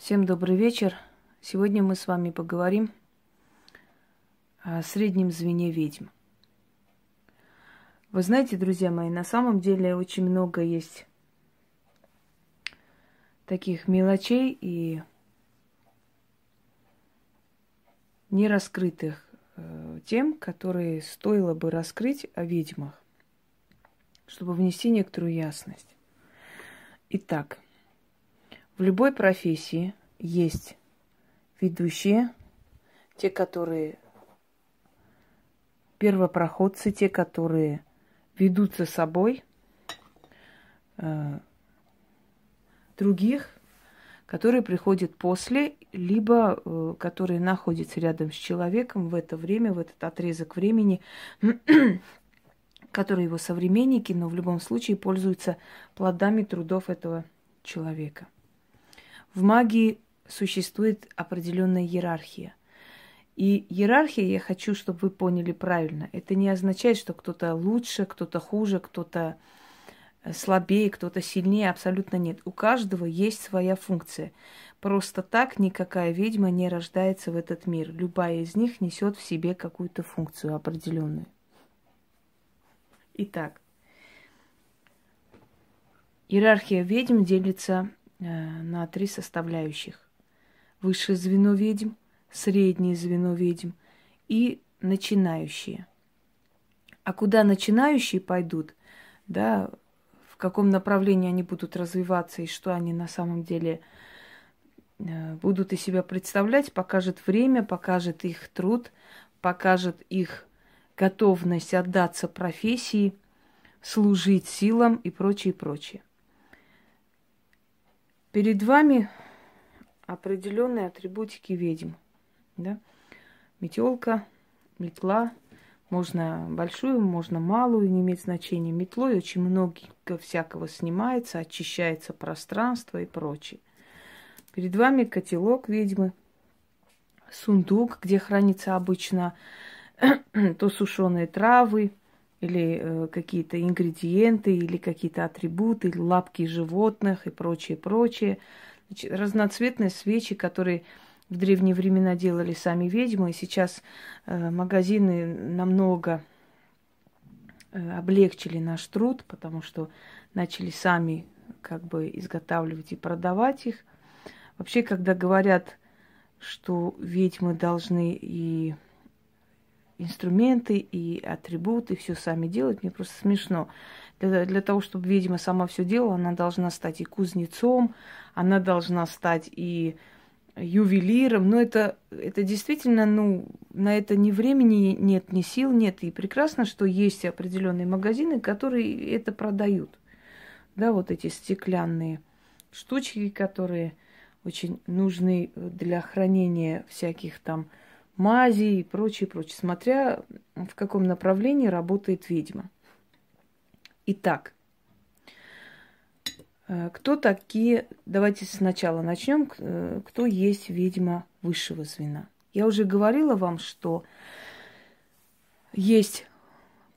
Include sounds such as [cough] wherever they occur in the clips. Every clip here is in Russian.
Всем добрый вечер. Сегодня мы с вами поговорим о среднем звене ведьм. Вы знаете, друзья мои, на самом деле очень много есть таких мелочей и нераскрытых э, тем, которые стоило бы раскрыть о ведьмах, чтобы внести некоторую ясность. Итак, в любой профессии есть ведущие, те, которые первопроходцы, те, которые ведут за собой э, других, которые приходят после, либо э, которые находятся рядом с человеком в это время, в этот отрезок времени, [clears throat] которые его современники, но в любом случае пользуются плодами трудов этого человека. В магии существует определенная иерархия. И иерархия, я хочу, чтобы вы поняли правильно, это не означает, что кто-то лучше, кто-то хуже, кто-то э, слабее, кто-то сильнее, абсолютно нет. У каждого есть своя функция. Просто так никакая ведьма не рождается в этот мир. Любая из них несет в себе какую-то функцию определенную. Итак, иерархия ведьм делится на три составляющих. Высшее звено ведьм, среднее звено ведьм и начинающие. А куда начинающие пойдут, да, в каком направлении они будут развиваться и что они на самом деле э, будут из себя представлять, покажет время, покажет их труд, покажет их готовность отдаться профессии, служить силам и прочее, прочее. Перед вами определенные атрибутики ведьм. Да? Метелка, метла, можно большую, можно малую, не имеет значения. Метлой очень много всякого снимается, очищается пространство и прочее. Перед вами котелок ведьмы, сундук, где хранится обычно [clears throat] то сушеные травы, или э, какие-то ингредиенты, или какие-то атрибуты, или лапки животных и прочее, прочее. Значит, разноцветные свечи, которые в древние времена делали сами ведьмы, и сейчас э, магазины намного э, облегчили наш труд, потому что начали сами как бы изготавливать и продавать их. Вообще, когда говорят, что ведьмы должны и инструменты и атрибуты, все сами делать. Мне просто смешно. Для, для того, чтобы ведьма сама все делала, она должна стать и кузнецом, она должна стать и ювелиром. Но это, это действительно, ну, на это ни времени нет, ни сил нет. И прекрасно, что есть определенные магазины, которые это продают. Да, вот эти стеклянные штучки, которые очень нужны для хранения всяких там мази и прочее, прочее, смотря в каком направлении работает ведьма. Итак, э, кто такие, давайте сначала начнем, э, кто есть ведьма высшего звена. Я уже говорила вам, что есть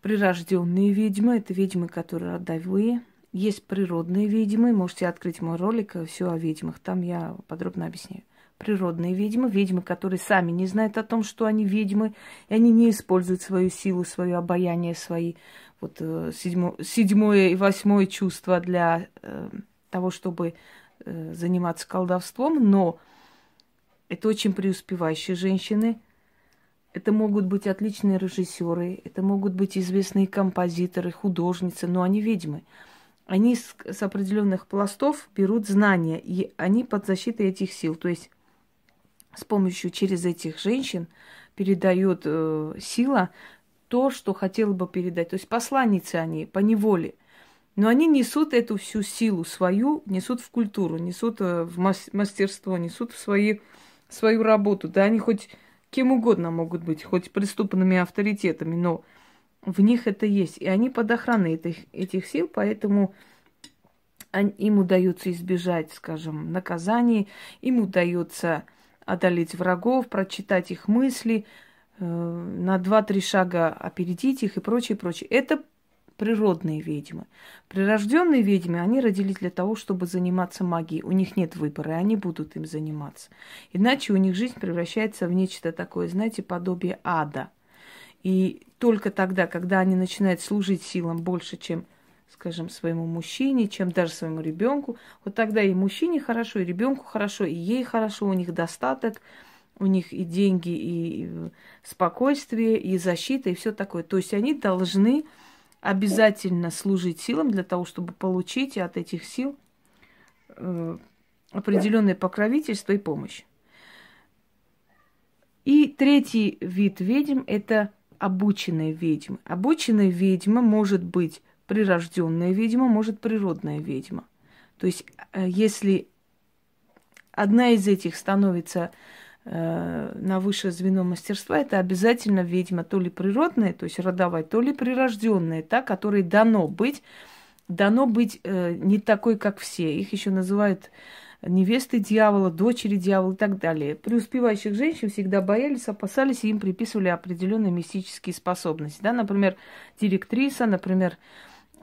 прирожденные ведьмы, это ведьмы, которые родовые, есть природные ведьмы, можете открыть мой ролик, э, все о ведьмах, там я подробно объясняю природные ведьмы, ведьмы, которые сами не знают о том, что они ведьмы, и они не используют свою силу, свое обаяние, свои вот э, седьмо, седьмое и восьмое чувство для э, того, чтобы э, заниматься колдовством, но это очень преуспевающие женщины, это могут быть отличные режиссеры, это могут быть известные композиторы, художницы, но они ведьмы. Они с, с определенных пластов берут знания, и они под защитой этих сил. То есть с помощью через этих женщин передает э, сила то, что хотела бы передать. То есть посланницы они по неволе. Но они несут эту всю силу свою, несут в культуру, несут э, в мастерство, несут в свои, свою работу. Да, они хоть кем угодно могут быть, хоть преступными авторитетами, но в них это есть. И они под охраной этих, этих сил, поэтому им удается избежать, скажем, наказаний, им удается одолеть врагов, прочитать их мысли, э, на два-три шага опередить их и прочее, прочее. Это природные ведьмы. Прирожденные ведьмы, они родились для того, чтобы заниматься магией. У них нет выбора, и они будут им заниматься. Иначе у них жизнь превращается в нечто такое, знаете, подобие ада. И только тогда, когда они начинают служить силам больше, чем скажем, своему мужчине, чем даже своему ребенку. Вот тогда и мужчине хорошо, и ребенку хорошо, и ей хорошо, у них достаток, у них и деньги, и спокойствие, и защита, и все такое. То есть они должны обязательно служить силам для того, чтобы получить от этих сил э, определенное покровительство и помощь. И третий вид ведьм – это обученные ведьмы. Обученная ведьма может быть прирожденная ведьма, может природная ведьма. То есть, э, если одна из этих становится э, на высшее звено мастерства, это обязательно ведьма то ли природная, то есть родовая, то ли прирожденная, та, которой дано быть, дано быть э, не такой, как все. Их еще называют невесты дьявола, дочери дьявола и так далее. Преуспевающих женщин всегда боялись, опасались, и им приписывали определенные мистические способности. Да? Например, директриса, например,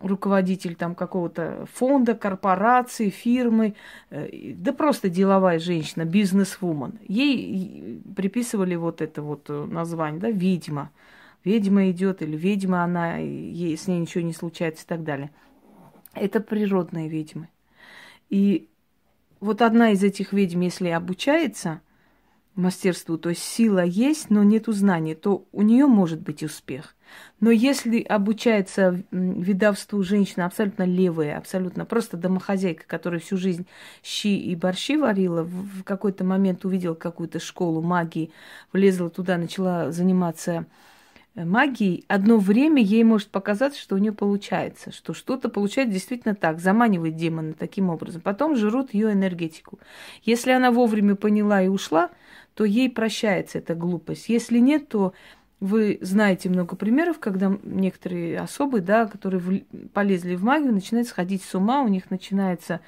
руководитель там какого-то фонда, корпорации, фирмы, э, да просто деловая женщина, бизнес-вумен. Ей приписывали вот это вот э, название, да, ведьма. Ведьма идет или ведьма она, ей, с ней ничего не случается и так далее. Это природные ведьмы. И вот одна из этих ведьм, если обучается мастерству, то есть сила есть, но нету знаний, то у нее может быть успех. Но если обучается видавству женщина абсолютно левая, абсолютно просто домохозяйка, которая всю жизнь щи и борщи варила, в какой-то момент увидела какую-то школу магии, влезла туда, начала заниматься э, магией, одно время ей может показаться, что у нее получается, что что-то получается действительно так, заманивает демона таким образом. Потом жрут ее энергетику. Если она вовремя поняла и ушла, то ей прощается эта глупость. Если нет, то вы знаете много примеров, когда некоторые особы, да, которые в, полезли в магию, начинают сходить с ума, у них начинаются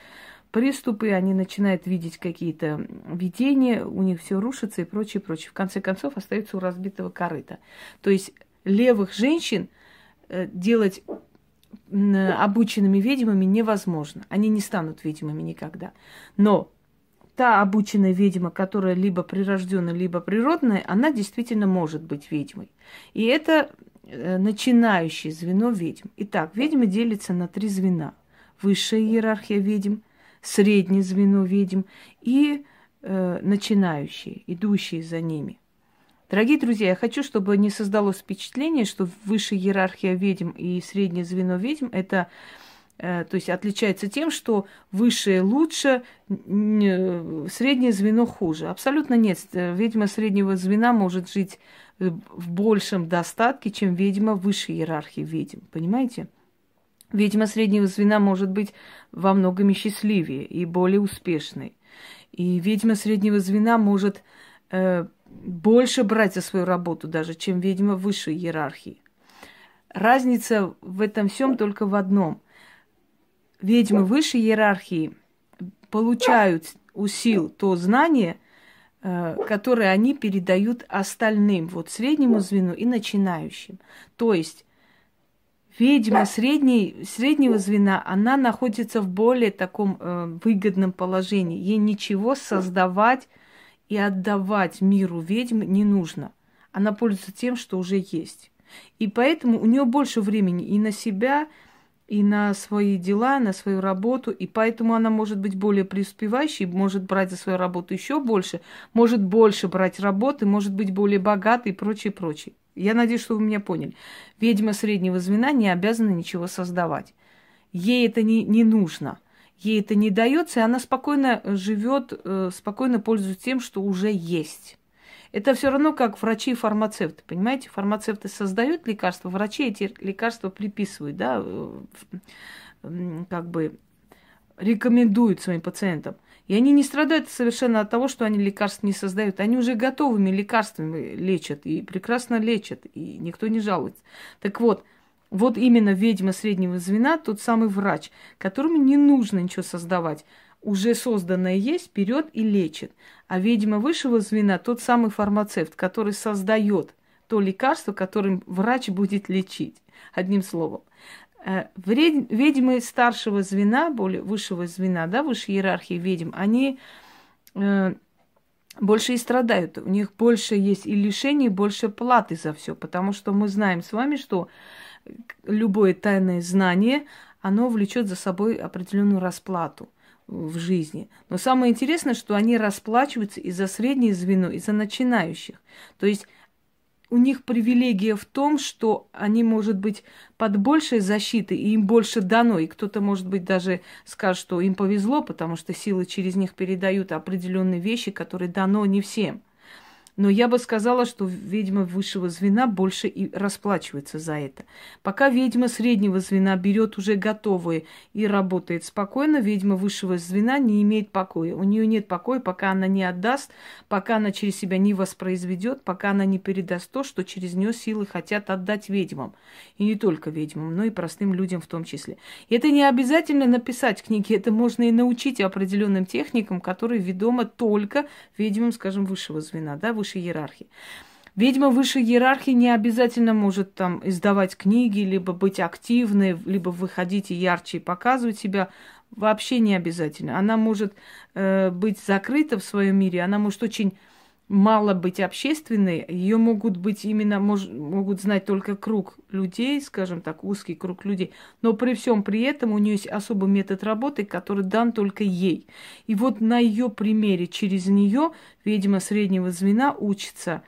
приступы, они начинают видеть какие-то видения, у них все рушится и прочее, прочее. В конце концов, остаются у разбитого корыта. То есть левых женщин э, делать обученными ведьмами невозможно. Они не станут ведьмами никогда. Но та обученная ведьма, которая либо прирожденная, либо природная, она действительно может быть ведьмой. И это э, начинающее звено ведьм. Итак, ведьмы делятся на три звена. Высшая иерархия ведьм, среднее звено ведьм и э, начинающие, идущие за ними. Дорогие друзья, я хочу, чтобы не создалось впечатление, что высшая иерархия ведьм и среднее звено ведьм – это то есть отличается тем, что высшее лучше, среднее звено хуже. Абсолютно нет. Э, ведьма среднего звена может жить в большем достатке, чем ведьма высшей иерархии ведьм. Понимаете? Ведьма среднего звена может быть во многом счастливее и более успешной. И ведьма среднего звена может э, больше брать за свою работу даже, чем ведьма высшей иерархии. Разница в этом всем только в одном – ведьмы высшей иерархии получают у сил то знание, э, которое они передают остальным, вот среднему звену и начинающим. То есть ведьма средней, среднего звена, она находится в более таком э, выгодном положении. Ей ничего создавать и отдавать миру ведьм не нужно. Она пользуется тем, что уже есть. И поэтому у нее больше времени и на себя, и на свои дела, на свою работу, и поэтому она может быть более преуспевающей, может брать за свою работу еще больше, может больше брать работы, может быть более богатой и прочее, прочее. Я надеюсь, что вы меня поняли. Ведьма среднего звена не обязана ничего создавать. Ей это не, не нужно. Ей это не дается, и она спокойно живет, э, спокойно пользуется тем, что уже есть. Это все равно как врачи и фармацевты, понимаете? Фармацевты создают лекарства, врачи эти лекарства приписывают, да, как бы рекомендуют своим пациентам. И они не страдают совершенно от того, что они лекарств не создают. Они уже готовыми лекарствами лечат и прекрасно лечат, и никто не жалуется. Так вот, вот именно ведьма среднего звена, тот самый врач, которому не нужно ничего создавать уже созданное есть, вперед и лечит. А ведьма высшего звена тот самый фармацевт, который создает то лекарство, которым врач будет лечить. Одним словом. Э, ведьмы старшего звена, более высшего звена, да, высшей иерархии ведьм, они э, больше и страдают. У них больше есть и лишений, больше платы за все. Потому что мы знаем с вами, что любое тайное знание, оно влечет за собой определенную расплату в жизни. Но самое интересное, что они расплачиваются и за среднее звено, и за начинающих. То есть у них привилегия в том, что они, может быть, под большей защитой, и им больше дано. И кто-то, может быть, даже скажет, что им повезло, потому что силы через них передают определенные вещи, которые дано не всем. Но я бы сказала, что ведьма высшего звена больше и расплачивается за это. Пока ведьма среднего звена берет уже готовые и работает спокойно, ведьма высшего звена не имеет покоя. У нее нет покоя, пока она не отдаст, пока она через себя не воспроизведет, пока она не передаст то, что через нее силы хотят отдать ведьмам. И не только ведьмам, но и простым людям в том числе. И это не обязательно написать книги, это можно и научить определенным техникам, которые ведомы только ведьмам, скажем, высшего звена, да, высшей иерархии. Ведьма высшей иерархии не обязательно может там издавать книги, либо быть активной, либо выходить и ярче и показывать себя. Вообще не обязательно. Она может э, быть закрыта в своем мире, она может очень мало быть общественной, ее могут быть именно, мож, могут знать только круг людей, скажем так, узкий круг людей, но при всем при этом у нее есть особый метод работы, который дан только ей. И вот на ее примере, через нее, видимо, среднего звена учится,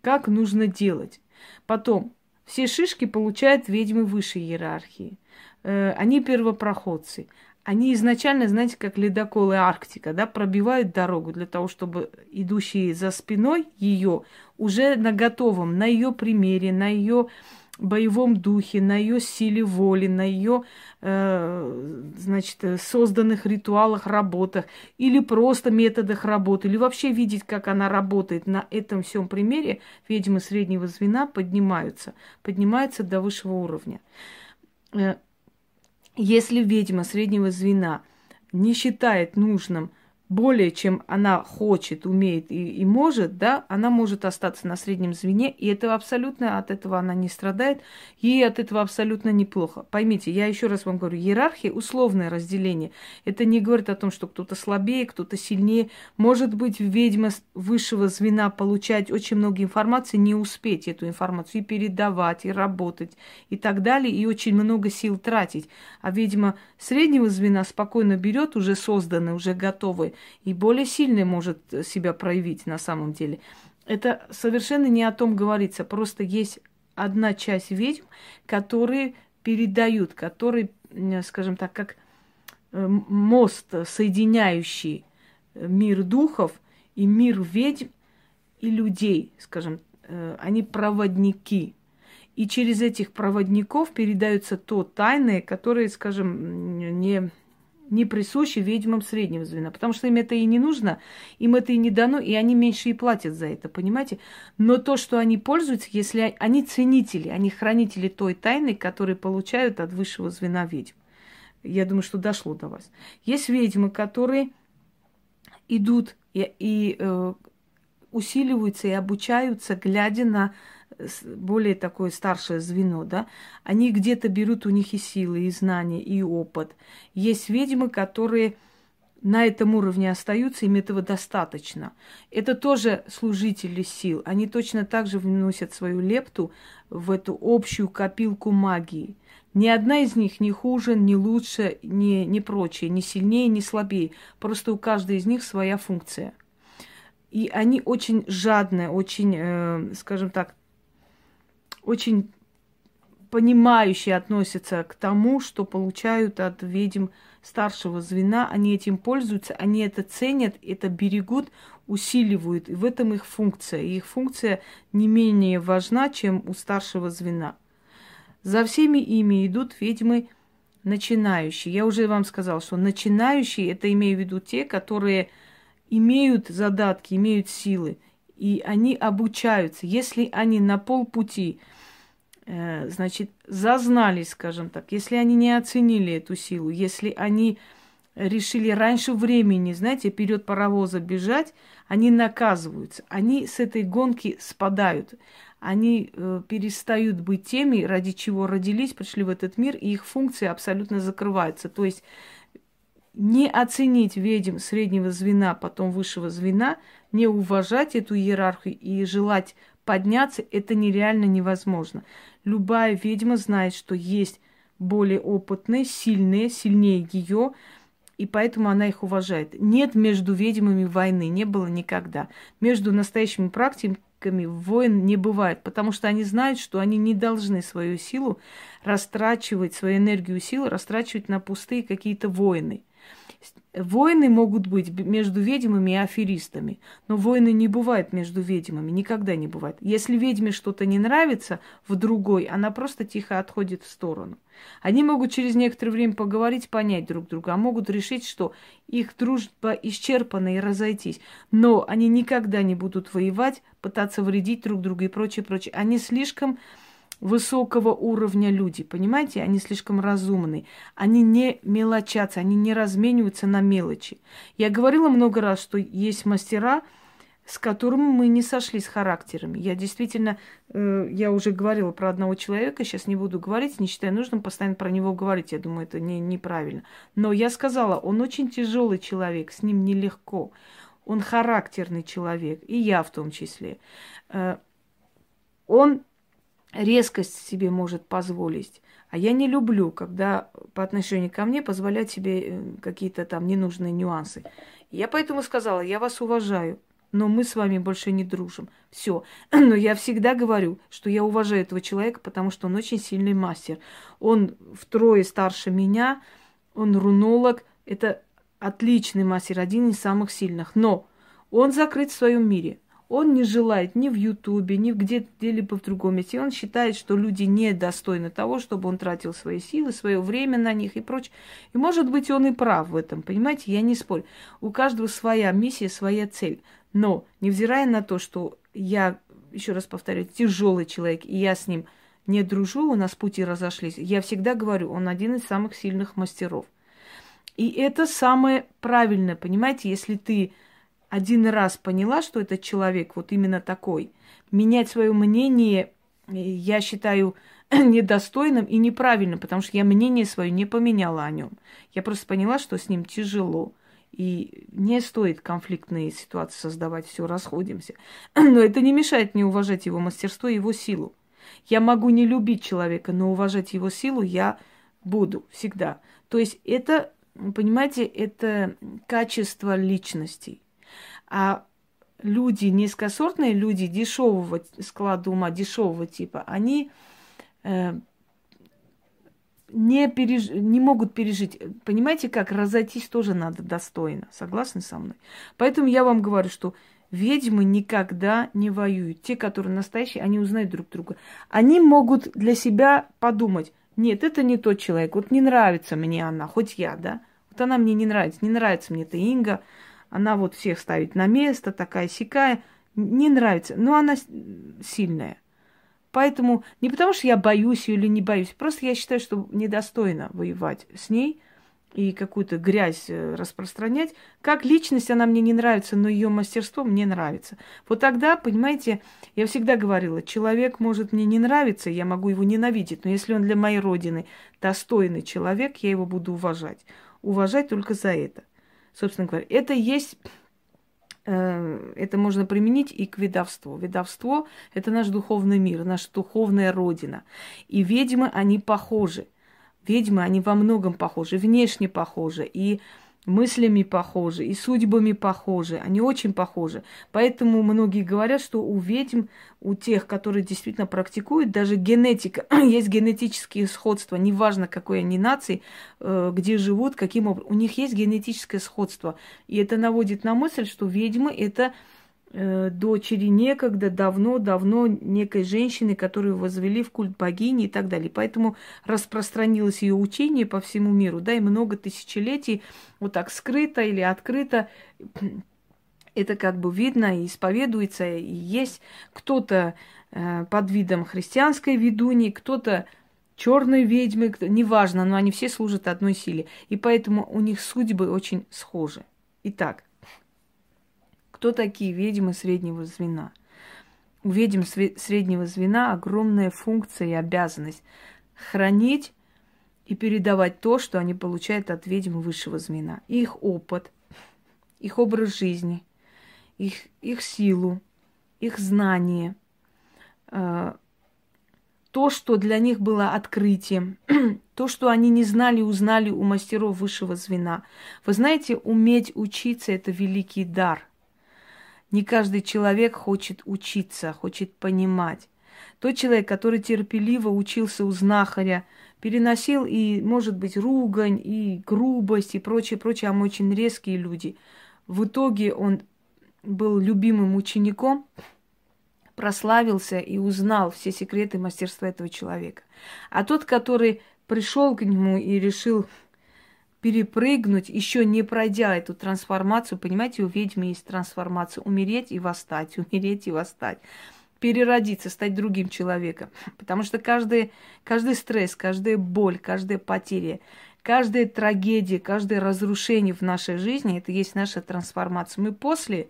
как нужно делать. Потом, все шишки получают ведьмы высшей иерархии. Э, они первопроходцы они изначально, знаете, как ледоколы Арктика, да, пробивают дорогу для того, чтобы идущие за спиной ее уже на готовом, на ее примере, на ее боевом духе, на ее силе воли, на ее, э, значит, созданных ритуалах, работах или просто методах работы, или вообще видеть, как она работает на этом всем примере, ведьмы среднего звена поднимаются, поднимаются до высшего уровня. Если ведьма среднего звена не считает нужным более чем она хочет, умеет и, и может, да, она может остаться на среднем звене, и это абсолютно от этого она не страдает, ей от этого абсолютно неплохо. Поймите, я еще раз вам говорю, иерархия, условное разделение, это не говорит о том, что кто-то слабее, кто-то сильнее. Может быть, ведьма высшего звена получать очень много информации, не успеть эту информацию и передавать, и работать, и так далее, и очень много сил тратить. А ведьма среднего звена спокойно берет уже созданные, уже готовые, и более сильный может себя проявить на самом деле. Это совершенно не о том говорится. Просто есть одна часть ведьм, которые передают, которые, скажем так, как э, мост, соединяющий мир духов и мир ведьм и людей, скажем, э, они проводники. И через этих проводников передаются то тайны, которые, скажем, не не присущи ведьмам среднего звена, потому что им это и не нужно, им это и не дано, и они меньше и платят за это, понимаете? Но то, что они пользуются, если они ценители, они хранители той тайны, которые получают от высшего звена ведьм. Я думаю, что дошло до вас. Есть ведьмы, которые идут и, и э, усиливаются и обучаются, глядя на более такое старшее звено, да, они где-то берут у них и силы, и знания, и опыт. Есть ведьмы, которые на этом уровне остаются, им этого достаточно. Это тоже служители сил. Они точно так же вносят свою лепту в эту общую копилку магии. Ни одна из них не хуже, не лучше, не, не прочее, не сильнее, не слабее. Просто у каждой из них своя функция. И они очень жадные, очень, э, скажем так, очень понимающие относятся к тому, что получают от ведьм старшего звена. Они этим пользуются, они это ценят, это берегут, усиливают. И в этом их функция. И их функция не менее важна, чем у старшего звена. За всеми ими идут ведьмы начинающие. Я уже вам сказала, что начинающие, это имею в виду те, которые имеют задатки, имеют силы, и они обучаются. Если они на полпути значит, зазнались, скажем так, если они не оценили эту силу, если они решили раньше времени, знаете, вперед паровоза бежать, они наказываются. Они с этой гонки спадают. Они э, перестают быть теми, ради чего родились, пришли в этот мир, и их функции абсолютно закрываются. То есть не оценить ведьм среднего звена, потом высшего звена, не уважать эту иерархию и желать подняться, это нереально невозможно. Любая ведьма знает, что есть более опытные, сильные, сильнее ее, и поэтому она их уважает. Нет между ведьмами войны, не было никогда. Между настоящими практиками войн не бывает, потому что они знают, что они не должны свою силу растрачивать, свою энергию силы растрачивать на пустые какие-то войны. Войны могут быть между ведьмами и аферистами, но войны не бывают между ведьмами, никогда не бывает. Если ведьме что-то не нравится в другой, она просто тихо отходит в сторону. Они могут через некоторое время поговорить, понять друг друга, а могут решить, что их дружба исчерпана и разойтись. Но они никогда не будут воевать, пытаться вредить друг другу и прочее, прочее. Они слишком высокого уровня люди, понимаете? Они слишком разумны. Они не мелочатся, они не размениваются на мелочи. Я говорила много раз, что есть мастера, с которыми мы не сошли с характерами. Я действительно, э, я уже говорила про одного человека, сейчас не буду говорить, не считаю нужным постоянно про него говорить, я думаю, это не, неправильно. Но я сказала, он очень тяжелый человек, с ним нелегко. Он характерный человек, и я в том числе. Э, он резкость себе может позволить. А я не люблю, когда по отношению ко мне позволять себе э, какие-то там ненужные нюансы. Я поэтому сказала, я вас уважаю, но мы с вами больше не дружим. Все. [clears throat] Но я всегда говорю, что я уважаю этого человека, потому что он очень сильный мастер. Он втрое старше меня, он рунолог. Это отличный мастер, один из самых сильных. Но он закрыт в своем мире. Он не желает ни в Ютубе, ни где-либо в другом месте. Он считает, что люди недостойны того, чтобы он тратил свои силы, свое время на них и прочее. И, может быть, он и прав в этом, понимаете? Я не спорю. У каждого своя миссия, своя цель. Но, невзирая на то, что я, еще раз повторю, тяжелый человек, и я с ним не дружу, у нас пути разошлись, я всегда говорю, он один из самых сильных мастеров. И это самое правильное, понимаете, если ты один раз поняла, что этот человек вот именно такой, менять свое мнение э, я считаю [clears throat] недостойным и неправильным, потому что я мнение свое не поменяла о нем. Я просто поняла, что с ним тяжело. И не стоит конфликтные ситуации создавать, все, расходимся. [clears throat] Но это не мешает мне уважать его мастерство и его силу. Я могу не любить человека, но уважать его силу я буду всегда. То есть это, понимаете, это качество личности. А люди, низкосортные люди дешевого склада ума, дешевого типа, они э, не, переж... не могут пережить. Понимаете, как разойтись тоже надо достойно. Согласны со мной? Поэтому я вам говорю, что ведьмы никогда не воюют. Те, которые настоящие, они узнают друг друга. Они могут для себя подумать, нет, это не тот человек, вот не нравится мне она, хоть я, да? Вот она мне не нравится, не нравится мне эта Инга, она вот всех ставит на место, такая сякая. Не нравится, но она сильная. Поэтому не потому, что я боюсь ее или не боюсь, просто я считаю, что недостойно воевать с ней и какую-то грязь э, распространять. Как личность она мне не нравится, но ее мастерство мне нравится. Вот тогда, понимаете, я всегда говорила, человек может мне не нравиться, я могу его ненавидеть, но если он для моей родины достойный человек, я его буду уважать. Уважать только за это собственно говоря. Это есть, э, это можно применить и к ведовству. Ведовство – это наш духовный мир, наша духовная родина. И ведьмы, они похожи. Ведьмы, они во многом похожи, внешне похожи. И мыслями похожи, и судьбами похожи. Они очень похожи. Поэтому многие говорят, что у ведьм, у тех, которые действительно практикуют, даже генетика, [clears throat] есть генетические сходства. Неважно, какой они нации, э, где живут, каким образом. У них есть генетическое сходство. И это наводит на мысль, что ведьмы – это дочери некогда, давно-давно некой женщины, которую возвели в культ богини и так далее. Поэтому распространилось ее учение по всему миру, да, и много тысячелетий вот так скрыто или открыто [clears throat] это как бы видно и исповедуется, и есть кто-то э, под видом христианской ведуньи, кто-то черные ведьмы, неважно, но они все служат одной силе. И поэтому у них судьбы очень схожи. Итак, кто такие ведьмы среднего звена? У ведьм среднего звена огромная функция и обязанность хранить и передавать то, что они получают от ведьм высшего звена. Их опыт, их образ жизни, их, их силу, их знания, э, то, что для них было открытием, [clears throat] то, что они не знали, узнали у мастеров высшего звена. Вы знаете, уметь учиться – это великий дар. Не каждый человек хочет учиться, хочет понимать. Тот человек, который терпеливо учился у знахаря, переносил и, может быть, ругань, и грубость, и прочее, прочее, а мы очень резкие люди. В итоге он был любимым учеником, прославился и узнал все секреты мастерства этого человека. А тот, который пришел к нему и решил перепрыгнуть, еще не пройдя эту трансформацию, понимаете, у ведьмы есть трансформация, умереть и восстать, [laughs] умереть и восстать переродиться, стать другим человеком. Потому что каждый, каждый стресс, каждая боль, каждая потеря, каждая трагедия, каждое разрушение в нашей жизни – это есть наша трансформация. Мы после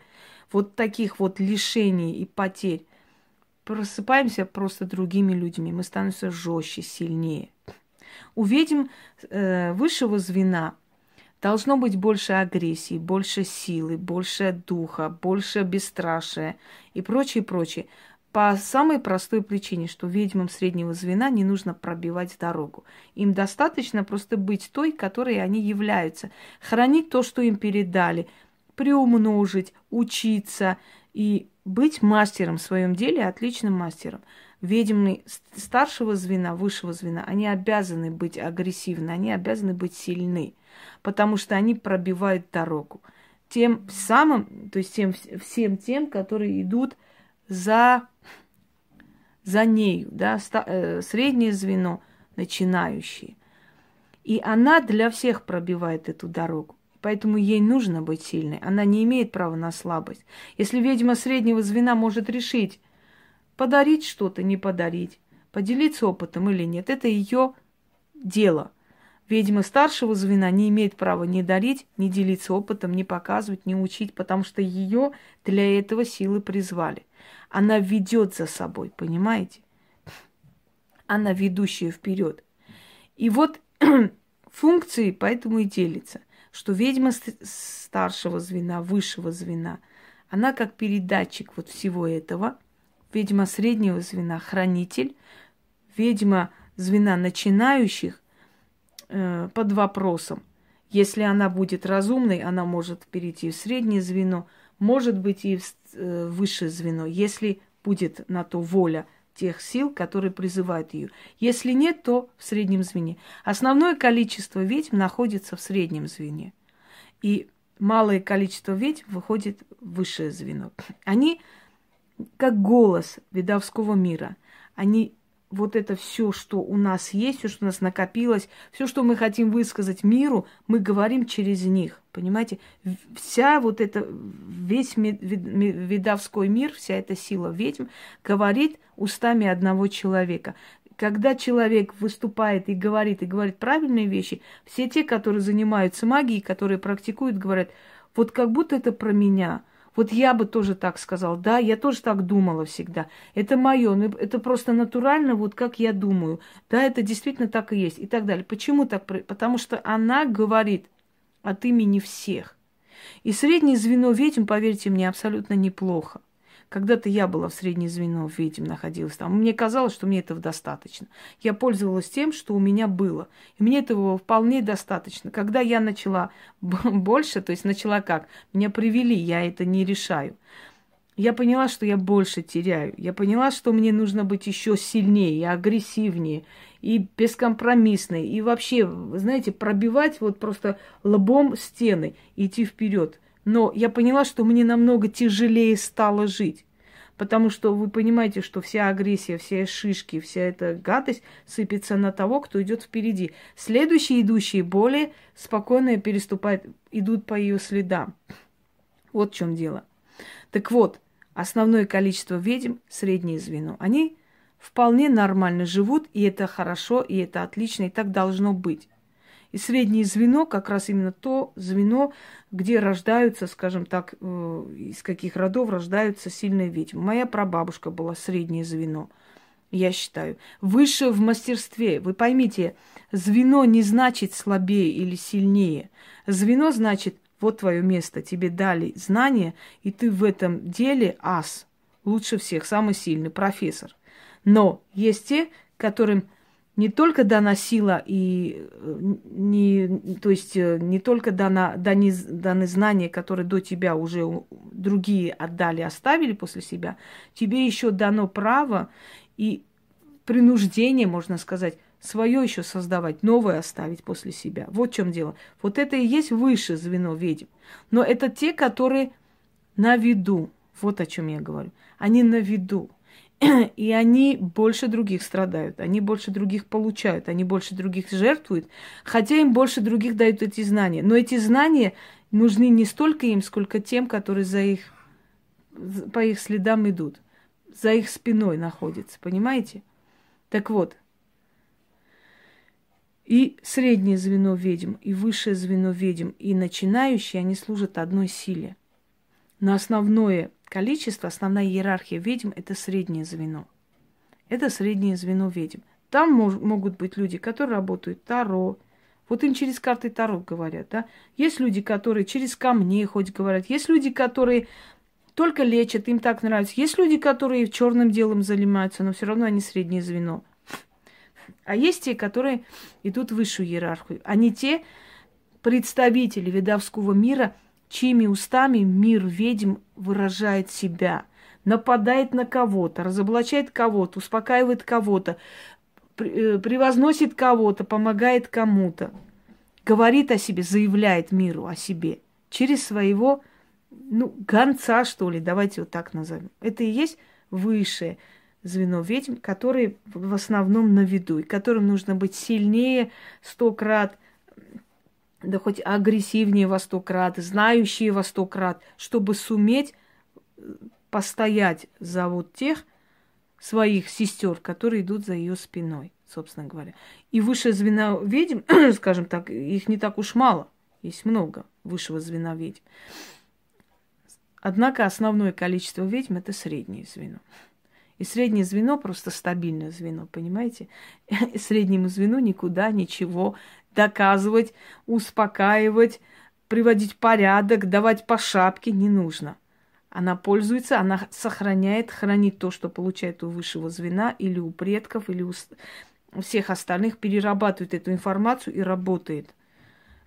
вот таких вот лишений и потерь просыпаемся просто другими людьми. Мы становимся жестче, сильнее. Увидим э, высшего звена должно быть больше агрессии, больше силы, больше духа, больше бесстрашия и прочее, прочее. По самой простой причине, что ведьмам среднего звена не нужно пробивать дорогу. Им достаточно просто быть той, которой они являются. Хранить то, что им передали, приумножить, учиться и быть мастером в своем деле, отличным мастером. Ведьмы старшего звена, высшего звена, они обязаны быть агрессивны, они обязаны быть сильны, потому что они пробивают дорогу. Тем самым, то есть тем, всем тем, которые идут за, за нею, да, э, среднее звено, начинающие. И она для всех пробивает эту дорогу. Поэтому ей нужно быть сильной. Она не имеет права на слабость. Если ведьма среднего звена может решить, подарить что-то, не подарить, поделиться опытом или нет, это ее дело. Ведьма старшего звена не имеет права ни дарить, ни делиться опытом, ни показывать, ни учить, потому что ее для этого силы призвали. Она ведет за собой, понимаете? Она ведущая вперед. И вот [clears throat] функции поэтому и делятся, что ведьма старшего звена, высшего звена, она как передатчик вот всего этого, ведьма среднего звена, хранитель, ведьма звена начинающих, э, под вопросом. Если она будет разумной, она может перейти в среднее звено, может быть и в э, высшее звено, если будет на то воля тех сил, которые призывают ее. Если нет, то в среднем звене. Основное количество ведьм находится в среднем звене. И малое количество ведьм выходит в высшее звено. Они как голос видовского мира. Они вот это все, что у нас есть, все, что у нас накопилось, все, что мы хотим высказать миру, мы говорим через них. Понимаете? Вся вот эта, весь видовской мир, вся эта сила ведьм говорит устами одного человека. Когда человек выступает и говорит, и говорит правильные вещи, все те, которые занимаются магией, которые практикуют, говорят, вот как будто это про меня – вот я бы тоже так сказал, да, я тоже так думала всегда. Это мое, ну, это просто натурально, вот как я думаю. Да, это действительно так и есть и так далее. Почему так? Потому что она говорит от имени всех. И среднее звено ведьм, поверьте мне, абсолютно неплохо. Когда-то я была в среднее звено ведьм, находилась там. Мне казалось, что мне этого достаточно. Я пользовалась тем, что у меня было. И мне этого вполне достаточно. Когда я начала больше, то есть начала как? Меня привели, я это не решаю. Я поняла, что я больше теряю. Я поняла, что мне нужно быть еще сильнее и агрессивнее, и бескомпромиссной, и вообще, знаете, пробивать вот просто лбом стены, идти вперед. Но я поняла, что мне намного тяжелее стало жить. Потому что вы понимаете, что вся агрессия, все шишки, вся эта гадость сыпется на того, кто идет впереди. Следующие идущие более спокойно переступают, идут по ее следам. Вот в чем дело. Так вот, основное количество ведьм, среднее звено, они вполне нормально живут, и это хорошо, и это отлично, и так должно быть. И среднее звено как раз именно то звено, где рождаются, скажем так, э, из каких родов рождаются сильные ведьмы. Моя прабабушка была среднее звено, я считаю. Выше в мастерстве. Вы поймите, звено не значит слабее или сильнее. Звено значит, вот твое место, тебе дали знания, и ты в этом деле ас, лучше всех, самый сильный, профессор. Но есть те, которым не только дана сила и э, не, то есть э, не только дана, даны, даны знания, которые до тебя уже другие отдали, оставили после себя, тебе еще дано право и принуждение, можно сказать, свое еще создавать, новое оставить после себя. Вот в чем дело. Вот это и есть высшее звено ведьм. Но это те, которые на виду. Вот о чем я говорю. Они на виду. [clears throat] И они больше других страдают, они больше других получают, они больше других жертвуют, хотя им больше других дают эти знания. Но эти знания нужны не столько им, сколько тем, которые за их, по их следам идут, за их спиной находятся, понимаете? Так вот, и среднее звено ведьм, и высшее звено ведьм, и начинающие, они служат одной силе. Но основное количество, основная иерархия ведьм – это среднее звено. Это среднее звено ведьм. Там мож, могут быть люди, которые работают Таро. Вот им через карты Таро говорят, да. Есть люди, которые через камни хоть говорят. Есть люди, которые только лечат, им так нравится. Есть люди, которые черным делом занимаются, но все равно они среднее звено. А есть те, которые идут в высшую иерархию. Они те представители ведовского мира – чьими устами мир ведьм выражает себя, нападает на кого-то, разоблачает кого-то, успокаивает кого-то, э, превозносит кого-то, помогает кому-то, говорит о себе, заявляет миру о себе через своего, ну, гонца, что ли, давайте вот так назовем. Это и есть высшее звено ведьм, которые в основном на виду, и которым нужно быть сильнее сто крат – да хоть агрессивнее во сто крат, знающие во сто крат, чтобы суметь э, постоять за вот тех своих сестер, которые идут за ее спиной, собственно говоря. И выше звена ведьм, [clears throat] скажем так, их не так уж мало, есть много высшего звена ведьм. Однако основное количество ведьм это среднее звено. И среднее звено просто стабильное звено, понимаете? [laughs] Среднему звену никуда ничего доказывать, успокаивать, приводить порядок, давать по шапке не нужно. Она пользуется, она сохраняет, хранит то, что получает у высшего звена или у предков, или у всех остальных, перерабатывает эту информацию и работает.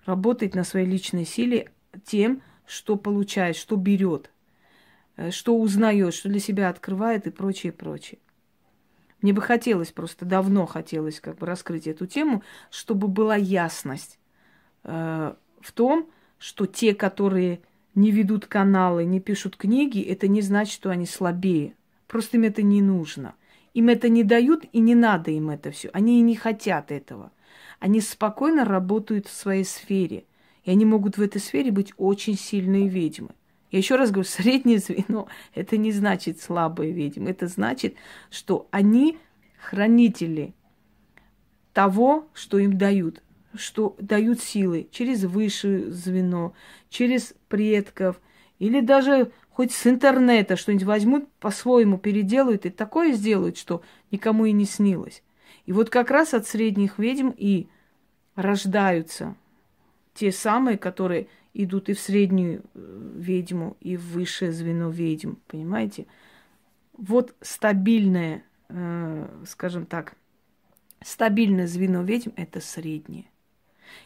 Работает на своей личной силе тем, что получает, что берет, э, что узнает, что для себя открывает и прочее, прочее. Мне бы хотелось, просто давно хотелось как бы раскрыть эту тему, чтобы была ясность э, в том, что те, которые не ведут каналы, не пишут книги, это не значит, что они слабее. Просто им это не нужно. Им это не дают, и не надо им это все. Они и не хотят этого. Они спокойно работают в своей сфере. И они могут в этой сфере быть очень сильные ведьмы. Я еще раз говорю, [laughs] среднее звено – это не значит слабые ведьмы. Это значит, что они хранители того, что им дают, что дают силы через высшее звено, через предков, или даже хоть с интернета что-нибудь возьмут, по-своему переделают и такое сделают, что никому и не снилось. И вот как раз от средних ведьм и рождаются те самые, которые – идут и в среднюю э, ведьму, и в высшее звено ведьм, понимаете? Вот стабильное, э, скажем так, стабильное звено ведьм – это среднее.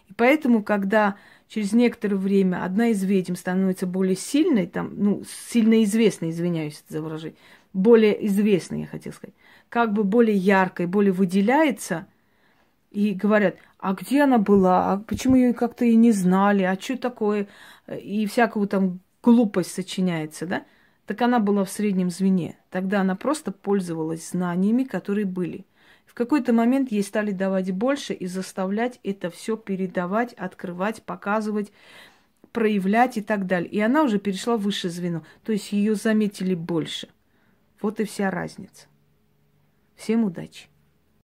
И поэтому, когда через некоторое время одна из ведьм становится более сильной, там, ну, сильно известной, извиняюсь за выражение, более известной, я хотела сказать, как бы более яркой, более выделяется, и говорят, а где она была, а почему ее как-то и не знали, а что такое, и всякую там глупость сочиняется, да? Так она была в среднем звене. Тогда она просто пользовалась знаниями, которые были. В какой-то момент ей стали давать больше и заставлять это все передавать, открывать, показывать, проявлять и так далее. И она уже перешла в высшее звено. То есть ее заметили больше. Вот и вся разница. Всем удачи!